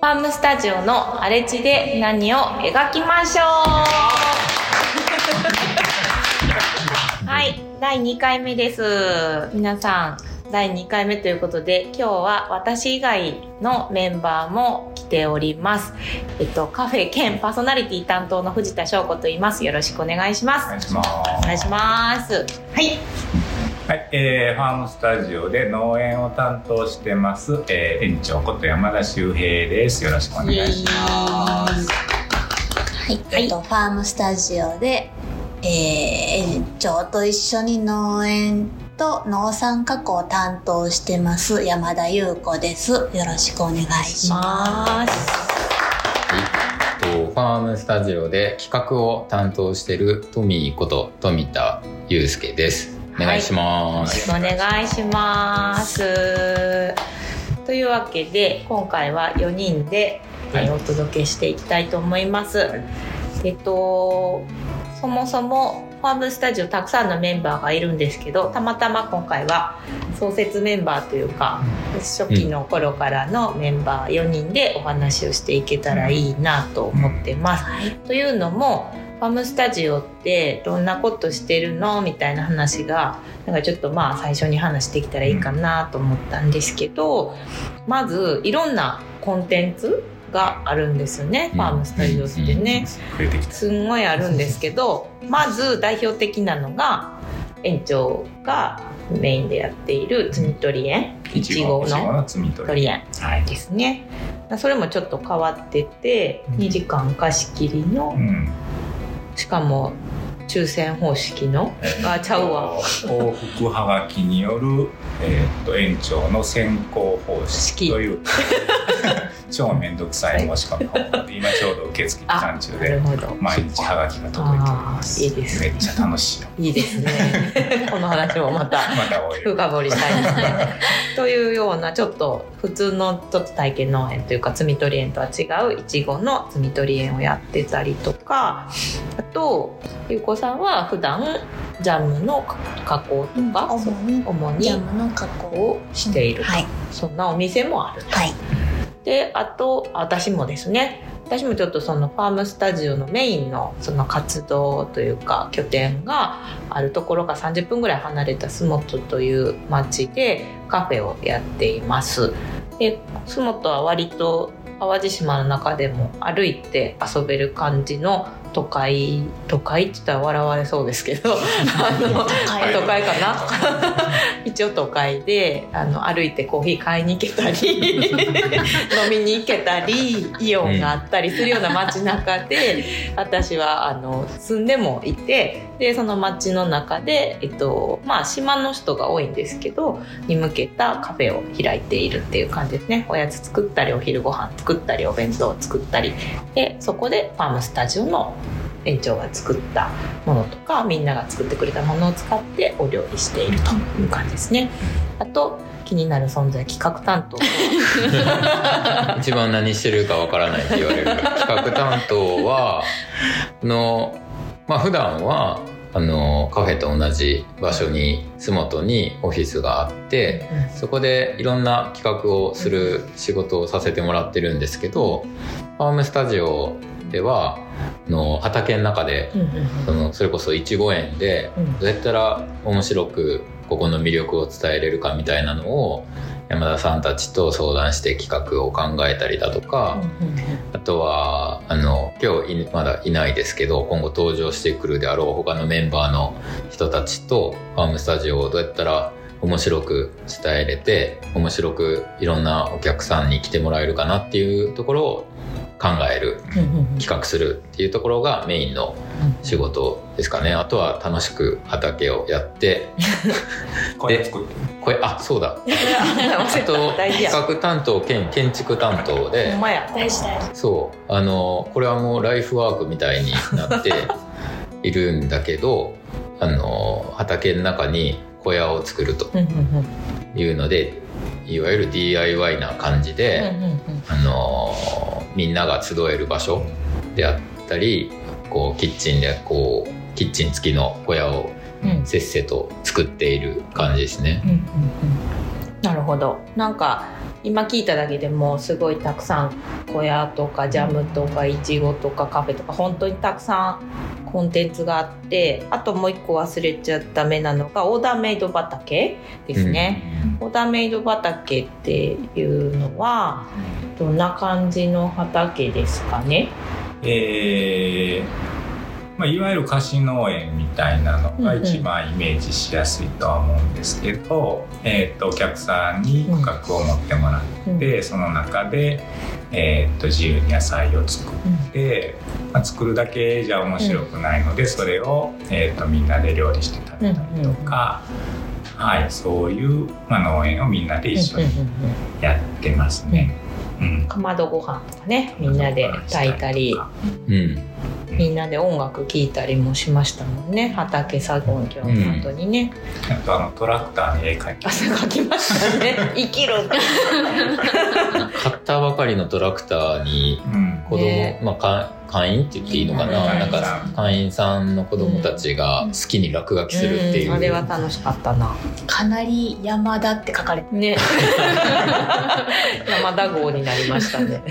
ファームスタジオの荒れ地で何を描きましょう。はい第2回目です。皆さん第2回目ということで今日は私以外のメンバーも来ております。えっとカフェ兼パーソナリティ担当の藤田翔子と言います。よろしくお願いします。お願いします。お願いします。はいはい、えー、ファームスタジオで農園を担当してます、えー、園長こと山田修平です。よろしくお願いします。はい、えっと、ファームスタジオで、えー、園長と一緒に農園と農産加工を担当してます山田優子です。よろしくお願いします。ますはい、えっとファームスタジオで企画を担当しているトミーこと富田祐介です。お願いします。よろしくお願いします。というわけで今回は4人で、えーはいお届けしていきたいと思います。はいえっとそもそもファームスタジオたくさんのメンバーがいるんですけどたまたま今回は創設メンバーというか初期の頃からのメンバー4人でお話をしていけたらいいなと思ってます。はい、というのもファームスタジオってどんなことしてるの？みたいな話がなんかちょっとまあ最初に話してきたらいいかなと思ったんですけど、まずいろんなコンテンツがあるんですよね、うんファームスタジオってね。すんごいあるんですけどまず代表的なのが園長がメインでやっている摘み取り園いちごいちごのの摘み取り。園はい。ですね。それもちょっと変わっててうん2時間貸し切りのうん。しかも抽選方式のあちゃうわ。往復はがきによる、えーっと園長の選考方式という 超めんどくさい申し込み方法で今ちょうど受付期間中で毎日はがきが届いております。いいですね。めっちゃ楽しいよ。いいですね。この話もまた深掘りしたいですね。というようなちょっと普通のちょっと体験農園というか摘み取り園とは違ういちごの摘み取り園をやってたりとかあとゆうこさんは普段ジャムの加工とか、主に主にジャムの加工。をしている。と、はい、そんなお店もある。はい、であと私もですね。私もちょっとそのファームスタジオのメインのその活動というか拠点があるところが30分ぐらい離れた洲本という町でカフェをやっています。で洲本は割と淡路島の中でも歩いて遊べる感じの都会都会って言ったら笑われそうですけど あのはい都会かな？一応都会であの歩いてコーヒー買いに行けたり 飲みに行けたりイオンがあったりするような街中で、私はあの住んでもいてでその街の中で、えっとまあ、島の人が多いんですけどに向けたカフェを開いているっていう感じですね。おやつ作ったりお昼ご飯作ったりお弁当作ったり。でそこでファームスタジオの園長が作ったものとかみんなが作ってくれたものを使ってお料理しているという感じですね。あと気になる存在企画担当。一番何してるかわからないって言われる企画担当はあのまあ普段はあのカフェと同じ場所に洲本にオフィスがあってそこでいろんな企画をする仕事をさせてもらってるんですけどファームスタジオではあの畑の中でそのそれこそいちご園でうん。どうやったら面白くここの魅力を伝えれるかみたいなのを山田さんたちと相談して企画を考えたりだとか、あとはあの今日いまだいないですけど今後登場してくるであろう他のメンバーの人たちとファームスタジオをどうやったら面白く伝えれて面白くいろんなお客さんに来てもらえるかなっていうところを考える企画するっていうところがメインの仕事ですかね。あとは楽しく畑をやって。これ作って。これあそうだ。あと企画担当兼建築担当で。そう。あのこれはもうライフワークみたいになって いるんだけどあの畑の中に小屋を作るというのでいわゆる DIY な感じで、あのみんなが集える場所であったりこうキッチンでこうキッチン付きの小屋をうん。せっせと作っている感じですね。うんうんうん。なるほど。なんか今聞いただけでもすごいたくさん小屋とかジャムとかいちごとかカフェとか本当にたくさんコンテンツがあってあともう一個忘れちゃダメなのがオーダーメイド畑ですね、オーダーメイド畑っていうのはどんな感じの畑ですかね？えーまあ、いわゆる貸し農園みたいなのが一番イメージしやすいとは思うんですけど、えー、とお客さんに区画を持ってもらって、うん。その中で、えー、と自由に野菜を作って、まあ、作るだけじゃ面白くないので、それを、えー、とみんなで料理して食べたりとか、はい、そういう、まあ、農園をみんなで一緒にやってますね。うん。かまどご飯とかねみんなで炊いたり。うんみんなで音楽聴いたりもしましたもんね。畑作業の後にね、あとあのトラクターに絵描いて。汗かきましたね。生きろって。買ったばかりのトラクターにうん子供、ねまあか会員って言っていいのかな、うん。なんか会員さん。の子供たちが好きに落書きするっていう、うん。あれは楽しかったな。かなり山田って書かれてね。山田号になりましたね。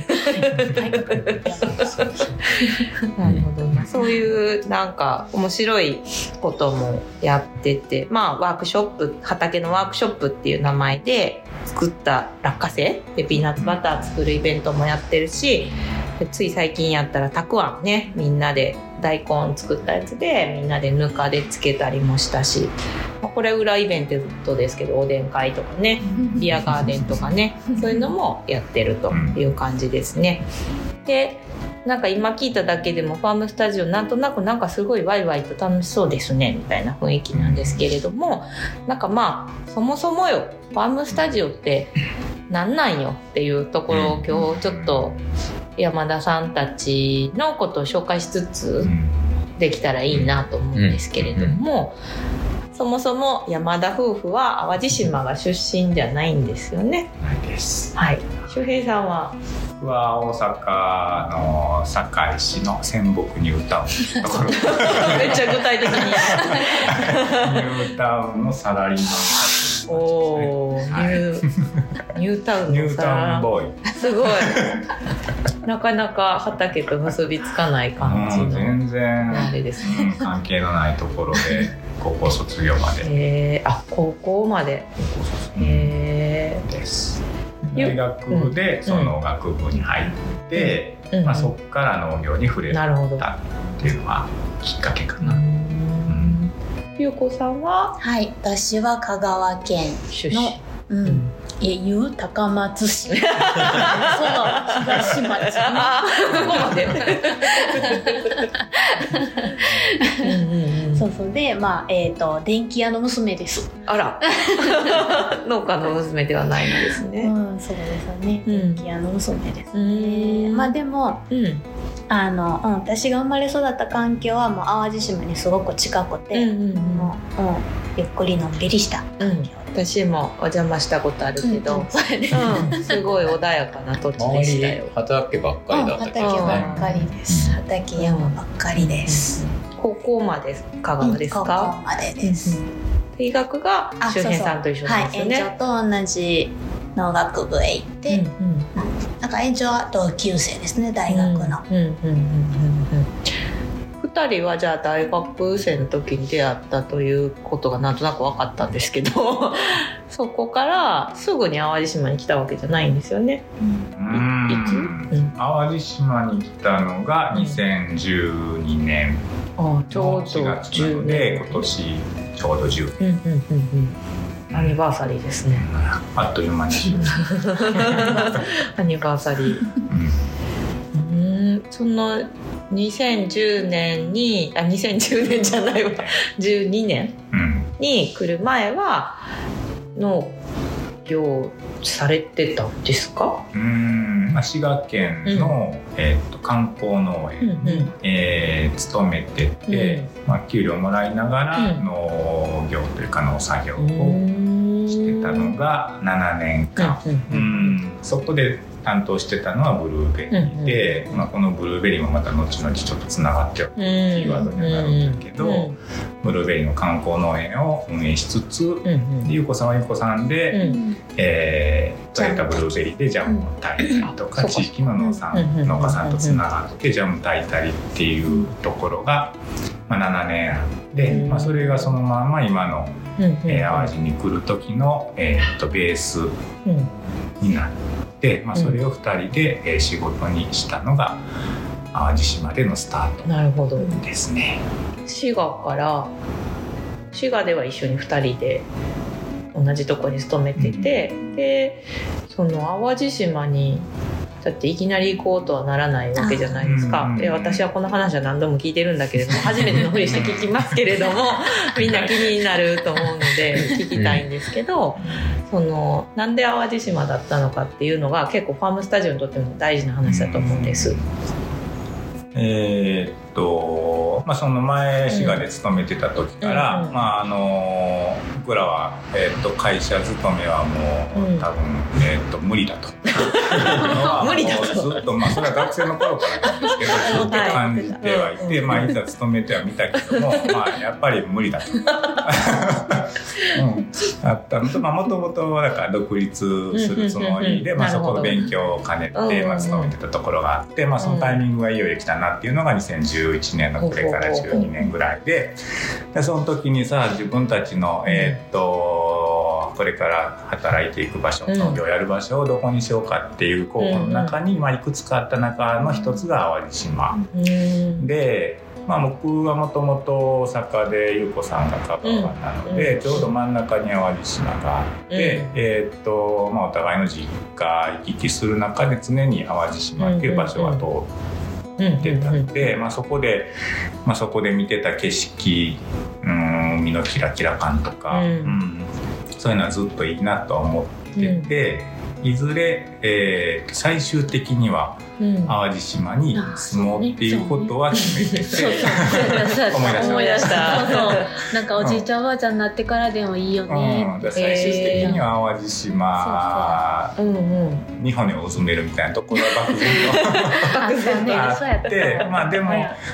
なるほどな。そういうなんか面白いこともやっててまあワークショップ畑のワークショップっていう名前で作った落花生？でピーナッツバター作るイベントもやってるしでつい最近やったらたくあんね。みんなで大根作ったやつでみんなでぬかでつけたりもしたし、まあこれ裏イベントですけどおでん会とかね。ビアガーデンとかね。そういうのもやってるという感じですね。でなんか今聞いただけでもファームスタジオなんとなくなんかすごいワイワイと楽しそうですね。みたいな雰囲気なんですけれども。なんかまあそもそもよ。ファームスタジオってなんなんよっていうところを今日ちょっと山田さんたちのことを紹介しつつうんできたらいいなと思うんですけれども、そもそも山田夫婦は淡路島が出身じゃないんですよね。ないです。はい。周平さんは？僕は大阪の堺市の仙北ニュータウンめっちゃ具体的に。ニュータウンのサラリーマンおお、ニはいューニュータウンニュータウンのさ、ボーイ。すごい。なかなか畑と結びつかない感じうんの全然、あれですね。うん関係のないところで 高校卒業まで。えー、あ高校まで。高校卒えです。ゆ大学でその学部に入って、ー、うん。まあ、そこから農業に触れた。なるほど。っていうのはきっかけかうな、ん。ゆうこさんは？はい。私は香川県出身。のううんんえいう高松市。その東町あーそこまで。うそうそう。でまあえっ、と電気屋の娘です。あら。農家の娘ではないんですうね。んそうですよね。うん。電気屋の娘ですうねん。まあでもうん。あの、うん、私が生まれ育った環境はもう淡路島にすごく近くて、うんうんもう、うん、ゆっくりのんびりしたうん私もお邪魔したことあるけど、うん すごい穏やかな土地でしたよ。畑ばっかりだったけど畑ばねっかりです、畑山ばっかりです、高校まで香川です高校か？までです、医学があ周平さんと一緒なんはい園ですよね。長と同じ農学部へ行って、うんうん。なんか園長は同級生ですね大学の、うんうんうんうんうん二人はじゃあ大学生の時に出会ったということがなんとなく分かったんですけど そこからすぐに淡路島に来たわけじゃないんですよね。うん淡路島に来たのが2012年あちょのうど4月なの10で年。今年ちょうど10うんうんうんうん。アニバーサリーですね。あっという間に、アニバーサリー。うんうんその2010年にあ2010年じゃないわ。12年うん。に来る前は農業されてたんですか、うん。まあ、滋賀県の、えー、と観光農園に、うんうん。えー勤めてて、まあ、給料もらいながらうん。農業というか農作業をうん。してたのが7年間、うん。うん。そこで担当してたのはブルーベリーで、まあ、このブルーベリーもまた後々ちょっとつながってるキーワードにはなるんだけど、ブルーベリーの観光農園を運営しつつ、優子さんは優子さんで、えー、取れたブルーベリーでジャムを炊いたりとか、地域の農産農家さんとつながってジャム炊いたりっていうところが、まあ、7年あって、まあ、それがそのまま今の、えー、淡路に来る時の、えー、とベースになって、まあ、それを2人で、えー、仕事にしたのが淡路島でのスタートですね。滋賀から滋賀では一緒に2人で同じとこに勤めてて、うん、でその淡路島にだっていきなり行こうとはならないわけじゃないですか。で私はこの話は何度も聞いてるんだけれども初めてのふりして聞きますけれども みんな気になると思うので聞きたいんですけどそのなんで淡路島だったのかっていうのが結構ファームスタジオにとっても大事な話だと思うんです。えー、っと、まあ、その前滋賀で勤めてた時から、うん、まああの僕らは、えー、っと会社勤めはもう、うん、多分、えー、っと無理だと。無理だと。ずっとまあそれは学生の頃からなんですけど ずっと感じてはいて、はい、まあいざ勤めてはみたけどもまあやっぱり無理だと。うん、あったのともともとだから独立するつもりで、まあ、そこの勉強を兼ねて、まあ、勤めてたところがあって、まあ、そのタイミングがいよいよ来たなっていうのが2011年のこれから12年ぐらいででその時にさ自分たちのえー、っとこれから働いていく場所農業やる場所をどこにしようかっていう候補の中に、まあ、いくつかあった中の一つが淡路島。で。まあ、僕はもともと大阪で優子さんが香川なので、うん、ちょうど真ん中に淡路島があって、うん、えー、っとまあ、お互いの実家行き来する中で常に淡路島っていう場所が通ってたん。で、まあ、そこで、まあ、そこで見てた景色うん海のキラキラ感とか、うん、そういうのはずっといいなと思ってて。いずれ、えー、最終的には淡路島に住もうっていうことは決めて て、思い出した。そうそう。なんかおじいちゃんおばあちゃんになってからでもいいよね、うん、最終的には淡路島に骨をうずめるみたいなところは漠然と あってまあでも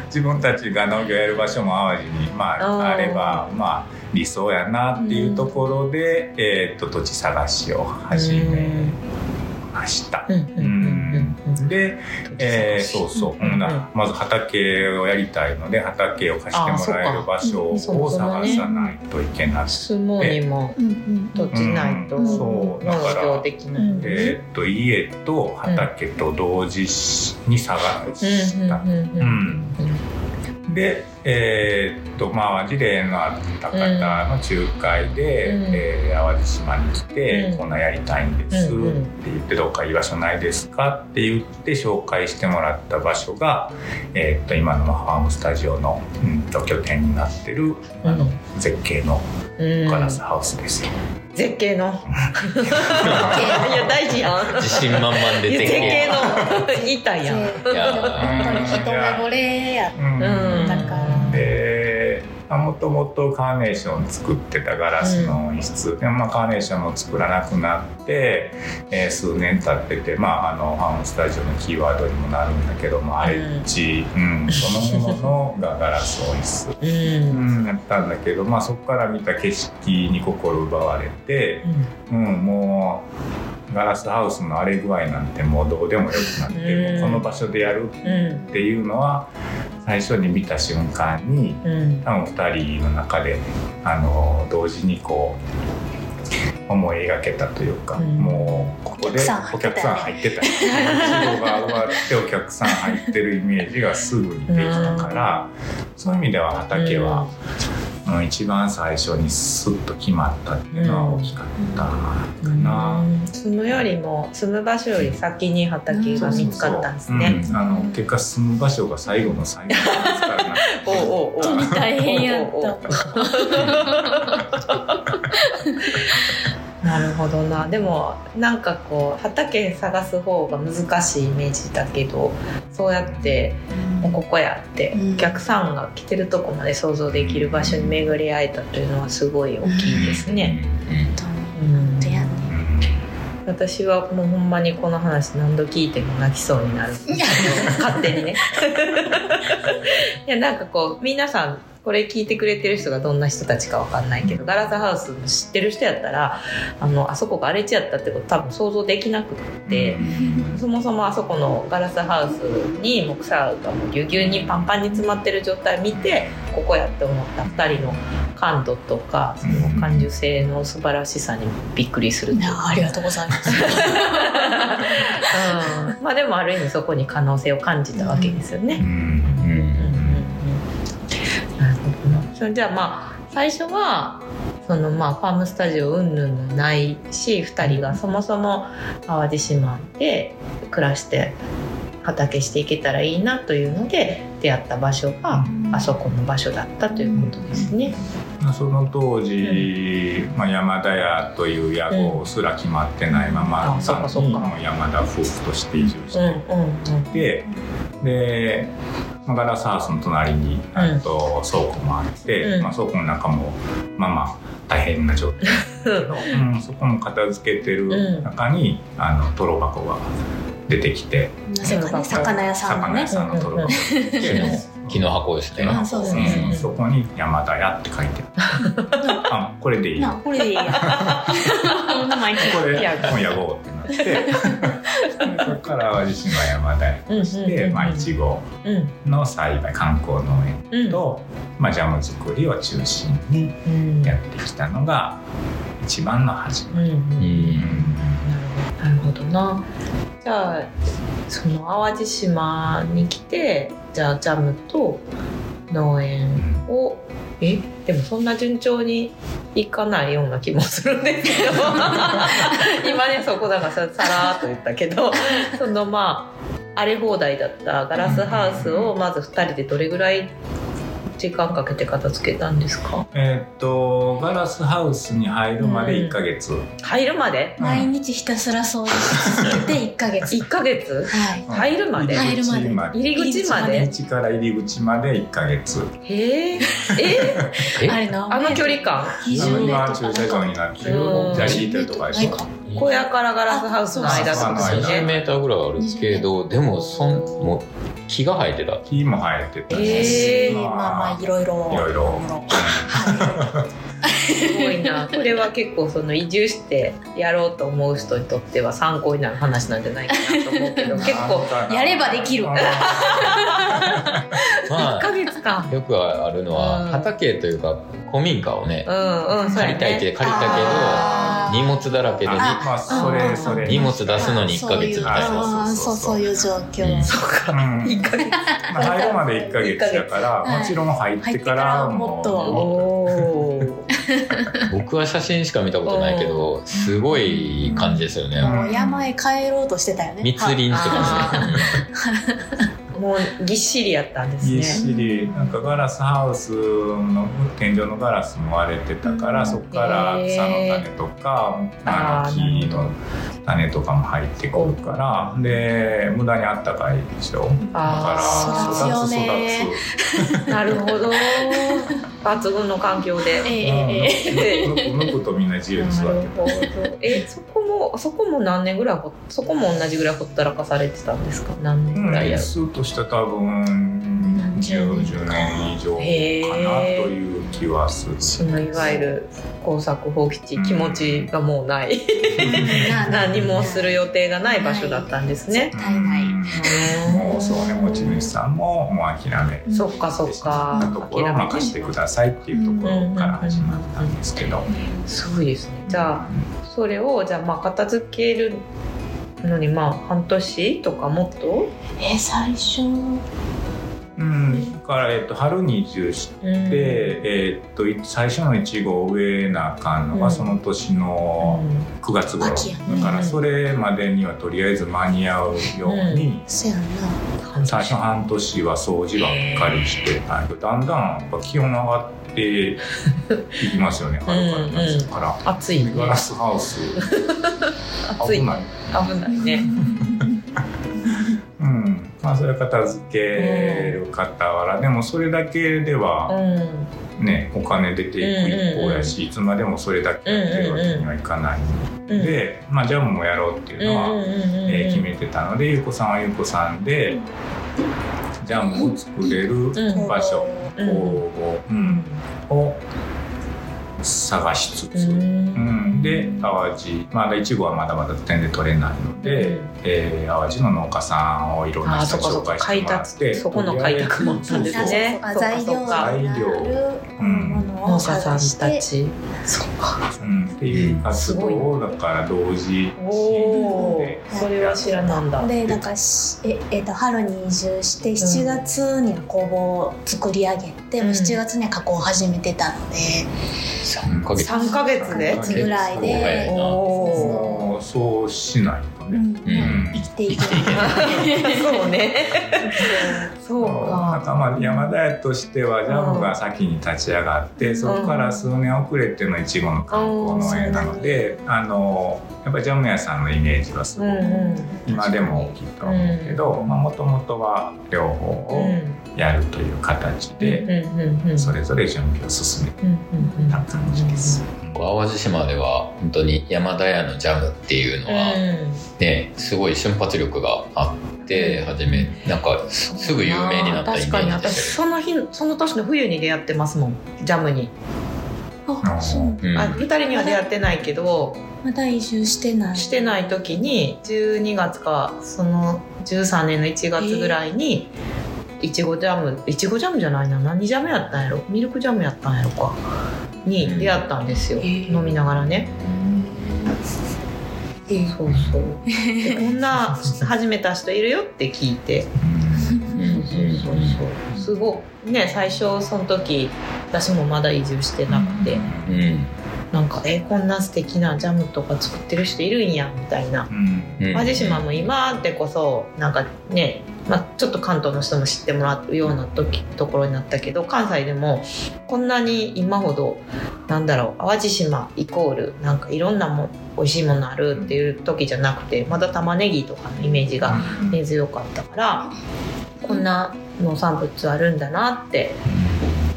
自分たちが農業やる場所も淡路に、まあ、あればまあ理想やなっていうところで、うん、えー、と土地探しを始めました。で、えー、そうそう、うん、まず畑をやりたいので畑を貸してもらえる場所を探さないといけなくて、相撲にも土地ないとそう。だからえっと家と畑と同時に探した。うんで、えー、っとまあ事例のあった方の仲介で、うん、えー、淡路島に来て、うん、こんなやりたいんです、って言ってどっか居場所ないですかって言って紹介してもらった場所が、えー、っと今のファームスタジオの、うん、と拠点になってる、あの絶景のガラスハウスですよ。絶景の。いや大事やん。自信満々で絶景。の。言いたいや。んいや本当に一目惚れや、うん、だからもともとカーネーション作ってたガラスの一室、うん、まあ、カーネーションも作らなくなって、えー、数年経ってて、まあ、あのファームスタジオのキーワードにもなるんだけども、アレッジ、うん、そのもののがガラスオイス、うん、やったんだけど、まあ、そこから見た景色に心奪われて、うん、もうガラスハウスの荒れ具合なんてもうどうでもよくなって、もうこの場所でやるっていうのは、最初に見た瞬間に、多分2人の中であの同時にこう思い描けたというか、うん、もうここでお客さん入ってた仕事が終わってお客さん入ってるイメージがすぐにできたから、そういう意味では畑は。うん、一番最初にスッと決まったっていうのは大きかったかな、うん、住むよりも住む場所より先に畑が見つかったん。ですね、あの結果住む場所が最後の最後ですからなおおお大変やったなるほどな。でもなんかこう畑探す方が難しいイメージだけどそうやってもうここやって、お客さんが来てるとこまで想像できる場所に巡り会えたというのはすごい大きいですね。うん、うん。私はもうほんまにこの話何度聞いても泣きそうになる。勝手にね。いやなんかこう皆さんこれ聞いてくれてる人がどんな人たちかわかんないけど、ガラスハウス知ってる人やったらあのあそこが荒れ地やったってこと多分想像できなくって、そもそもあそこのガラスハウスに木材がもうぎゅうぎゅうにパンパンに詰まってる状態見てここやって思った。2人の感度とかその感受性の素晴らしさにびっくりするありがとうございます。うん、まあでもある意味そこに可能性を感じたわけですよね。うんどな。それじゃあまあ最初はそのまあファームスタジオうんぬんないし2人がそもそも淡路島で暮らして畑していけたらいいなというので出会った場所があそこの場所だったということですね。その当時、まあ、山田屋という屋号すら決まってないまま、あそっかそっかもう山田夫婦として移住しうんてうんうんいて、で、まあ、ガラスハウスの隣に、あと倉庫もあって、うん。まあ、倉庫の中もまあまあ大変な状態ですけど、うん、そこも片付けてる中に、あのトロ箱が出てきてなぜかね、魚屋さんのね。魚屋。さんのトロ箱が出てきて。木の 木の箱ですね。あそうそうそうう。ん。そこに山田屋って書いてある。あこれでいいなこれでいいや。この名前聞いこれや今夜号ってなってそこから淡路島山田屋としてまあいちごうん。の栽培観光農園うん。と、まあ、ジャム作りを中心にうん。やってきたのが一番の始まり。なるほどな。じゃあその淡路島に来てじゃあジャムと農園をえ？でもそんな順調にいかないような気もするんですけど。今ねそこだからささらーっと言ったけど。そのまあ荒れ放題だったガラスハウスをまず2人でどれぐらい時間かけて片付けたんですか？えーっとガラスハウスに入るまで1ヶ月、入るまで？毎日ひたすら掃除し続けて1ヶ月。1ヶ月？はい。入るまで？入るまで。入り口まで？入り口から入り口まで1ヶ月。へええ？え？あれな。あの距離感？20メー今トル駐車場になってるうんジャリーテルとかでしょ。ないか小屋からガラスハウスの間とですよあ20ね。メーターぐらいあるけど、でもそんもう木が生えてた。木も生えてたし、えーまあまあいろいろ。いろいろはすごいな。これは結構その移住してやろうと思う人にとっては参考になる話なんじゃないかなと思うけど、結構やればできるうんま1ヶあ月か。よくあるのうんは畑というか古民家をねうんうん、借りたいってね。借りたけど荷物だらけでまあそれそれ荷物出すのに1ヶ月みたいな。そうそういう状況。うんそうか。うん1ヶ月。まあ入るまで1ヶ月だからはいもちろん入ってからも入ってからもっと 僕は写真しか見たことないけどすごい感じですよね。もう山へ帰ろうとしてたよね。密林してますね。もうぎっしりやったんですぎっね。しりなんかガラスハウスの天井のガラスも割れてたからそこから草の種とかああーの木の種とかも入ってくるからで無駄にあったかいでしょだあからー育つ育つなるほど。抜群の環境で。えええくとみんな自由に育ってほど。え、そこも、そこも何年ぐらいほ、そこも同じぐらいほったらかされてたんですか？何年ぐらいやる？数としては多分10 10年以上かなという気はする。そのいわゆる工作放棄地、気持ちがもうない。な何もする予定がない場所だったんですね。絶対ない。もうそうね持ち主さんももう諦めそっかそっか。ところを任せてくださいっていうところから始まったんですけど。すごいですね。じゃあ、それを、じゃあ、まあ、片付けるのに、まあ、半年とかもっと？え最初うん、だから、えっと、春に移住して、うん。えっとい最初のいちごを植えなあかんのがうん。その年の9月頃、秋やね。だからそれまでにはとりあえず間に合うように、最初半年は掃除ばっかりしてたけどだんだんやっぱ気温上がっていきますよね 春から夏から。暑いね。ガラスハウス。暑い。危ない。危ないね。うん、まあそれは片付ける傍ら、でもそれだけでうはん。ね、お金出ていく一方やし、いつまでもそれだけやってるわけにはいかない。ので、まあ、ジャムもやろうっていうのは、えー決めてたのでゆうこさんはゆうこさんでジャムを作れる場所、うん。工房、うん。を探しつつ、うん、で淡路まだいちごはまだまだ全然取れないので、えー淡路の農家さんをいろんな人に紹介してもらってそこの開拓もあったんですね。材料になるうん。ものを農家さんたてち。そうか。うん、っていう活動をだから同時おおそれは知らなんだ。でなんかしえ、えっと春に移住して7月には工房を作り上げて、もう7月には加工を始めてたので、3ヶ月。3ヶ月で？3ヶ月ぐらいで。そうしない。とね、うん。うん。生きていけないそうね。そうなんかか。まあ山田屋としてはジャムが先に立ち上がって、そこから数年遅れてのいちごの観光農園なので、あのやっぱりジャム屋さんのイメージはすごく、今でも大きいと思うけどもともとは両方をやるという形で、うんうんうんそれぞれ準備を進めてうんうんうんた感じです。淡路島では本当に山田屋のジャムっていうのはねすごい瞬発力があって初めなんかすすぐ有名になったイメ確かに。私その日その年の冬に出会ってますもんジャムに、あそう。ん。あ2人には出会ってないけどまだ移住してない。してない時に12月かその13年の1月ぐらいにいちごジャムいちごジャムじゃないな。何ジャムやったんやろ？ミルクジャムやったんやろか。に出会ったんですよ、飲みながらね。そうそう。でこんな始めた人いるよって聞いて。うん。そうそうそうすごい。ね最初その時私もまだ移住してなくて。うん。なんかえこんな素敵なジャムとか作ってる人いるんやみたいな。うん。うん。淡路島も今でこそなんかね、まあ、ちょっと関東の人も知ってもらうような時ところになったけど関西でもこんなに今ほどなんだろう淡路島イコールなんかいろんなもん美味しいものあるっていう時じゃなくてまだ玉ねぎとかのイメージが根強かったからこんな農産物あるんだなって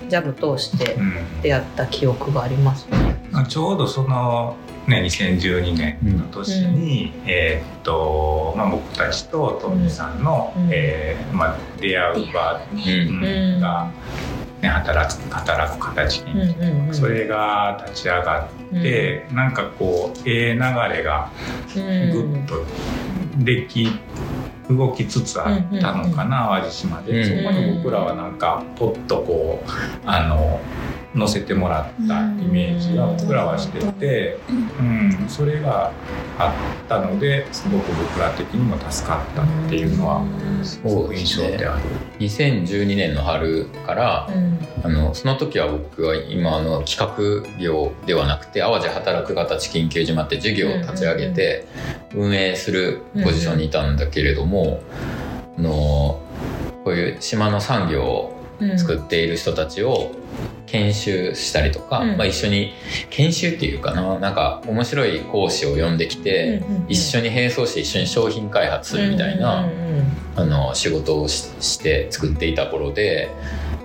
ジャム通してうん。出会った記憶がありますね。まあちょうどその、ね、2012年の年に、えーっとまあ、僕たちとトミーさんの、うん。えーまあ、出会う場、うん。うん。が、ね、働く働く形に、うんうんうん。それが立ち上がって、なんかこうええ流れがうん。ぐっとでき動きつつあったのかな、淡路島で、うんそこに僕らはなんかポッとこうあの乗せてもらったイメージが僕らはしてて、うん、それがあったのですごく僕ら的にも助かったっていうのはすごく印象である。2012年の春からうん。あのその時は僕は今あの企画業ではなくて淡路働く形研究島って事業を立ち上げて運営するポジションにいたんだけれども、あのこういう島の産業をうん作っている人たちを研修したりとか、うん。まあ、一緒に研修っていうかななんか面白い講師を呼んできて、一緒に並走して一緒に商品開発するみたいな、うんうんあの仕事をしして作っていた頃で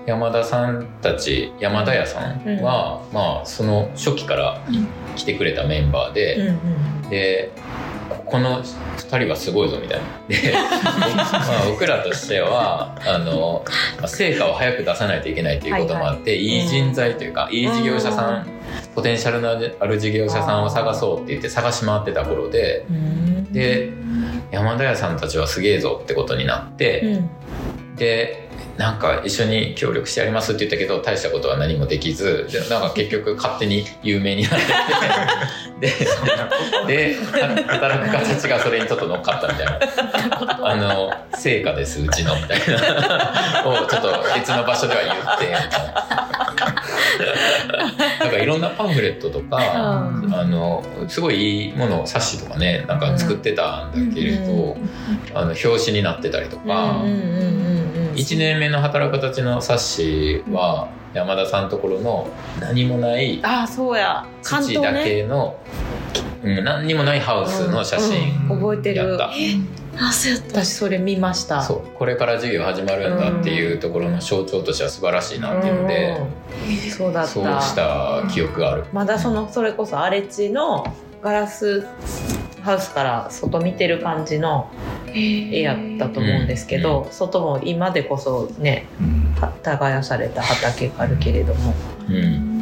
山田さんたち山田屋さんは、まあその初期から来てくれたメンバーで、うんうん。でこの2人はすごいぞみたいな。で、まあ、僕らとしてはあのまあ成果を早く出さないといけないということもあって、いい。人材というか、いい事業者さん、ポテンシャルのある事業者さんを探そうって言って探し回ってた頃でうん。で山田屋さんたちはすげえぞってことになって、うん。でなんか一緒に協力してやりますって言ったけど大したことは何もできずでなんか結局 勝手に有名になって。てでで働く形がそれにちょっと乗っかったみたいな。あの成果ですうちのみたいな。をちょっと別の場所では言ってみたいな。なんかいろんなパンフレットとか、うん。あのすごいいいもの冊子とかねなんか作ってたんだけれど、うあの表紙になってたりとか。うんうんうんうん1年目の働く形の冊子は山田さんのところの何もないあそうや。関土だけの、うん、何にもないハウスの写真うん。覚えてる。やった、あそうやった。私それ見ました。そう。これから授業始まるんだっていうところの象徴としては素晴らしいなっていうので、うん。そうだった。そうした記憶がある。まだそのそれこそ荒地のガラスハウスから外見てる感じの絵やったと思うんですけど、外も今でこそねうん。は耕された畑があるけれども。うん。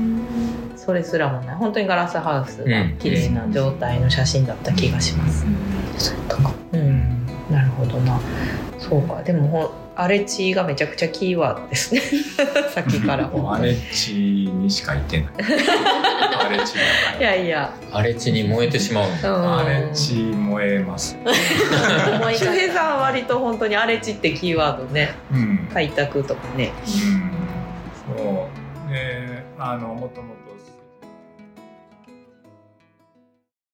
それすらもない本当にガラスハウスが綺麗な状態の写真だった気がします。うん、なるほどな。そうか。でもほ荒れ地がめちゃくちゃキーワードですね。さっきから。荒れ地にしか行ってない 荒れ地だいかやいや、荒れ地に燃えてしまう荒れ地燃えます。周平さんは割と本当に荒れ地ってキーワードね。うん。開拓とかね。うん。そう。であのもともと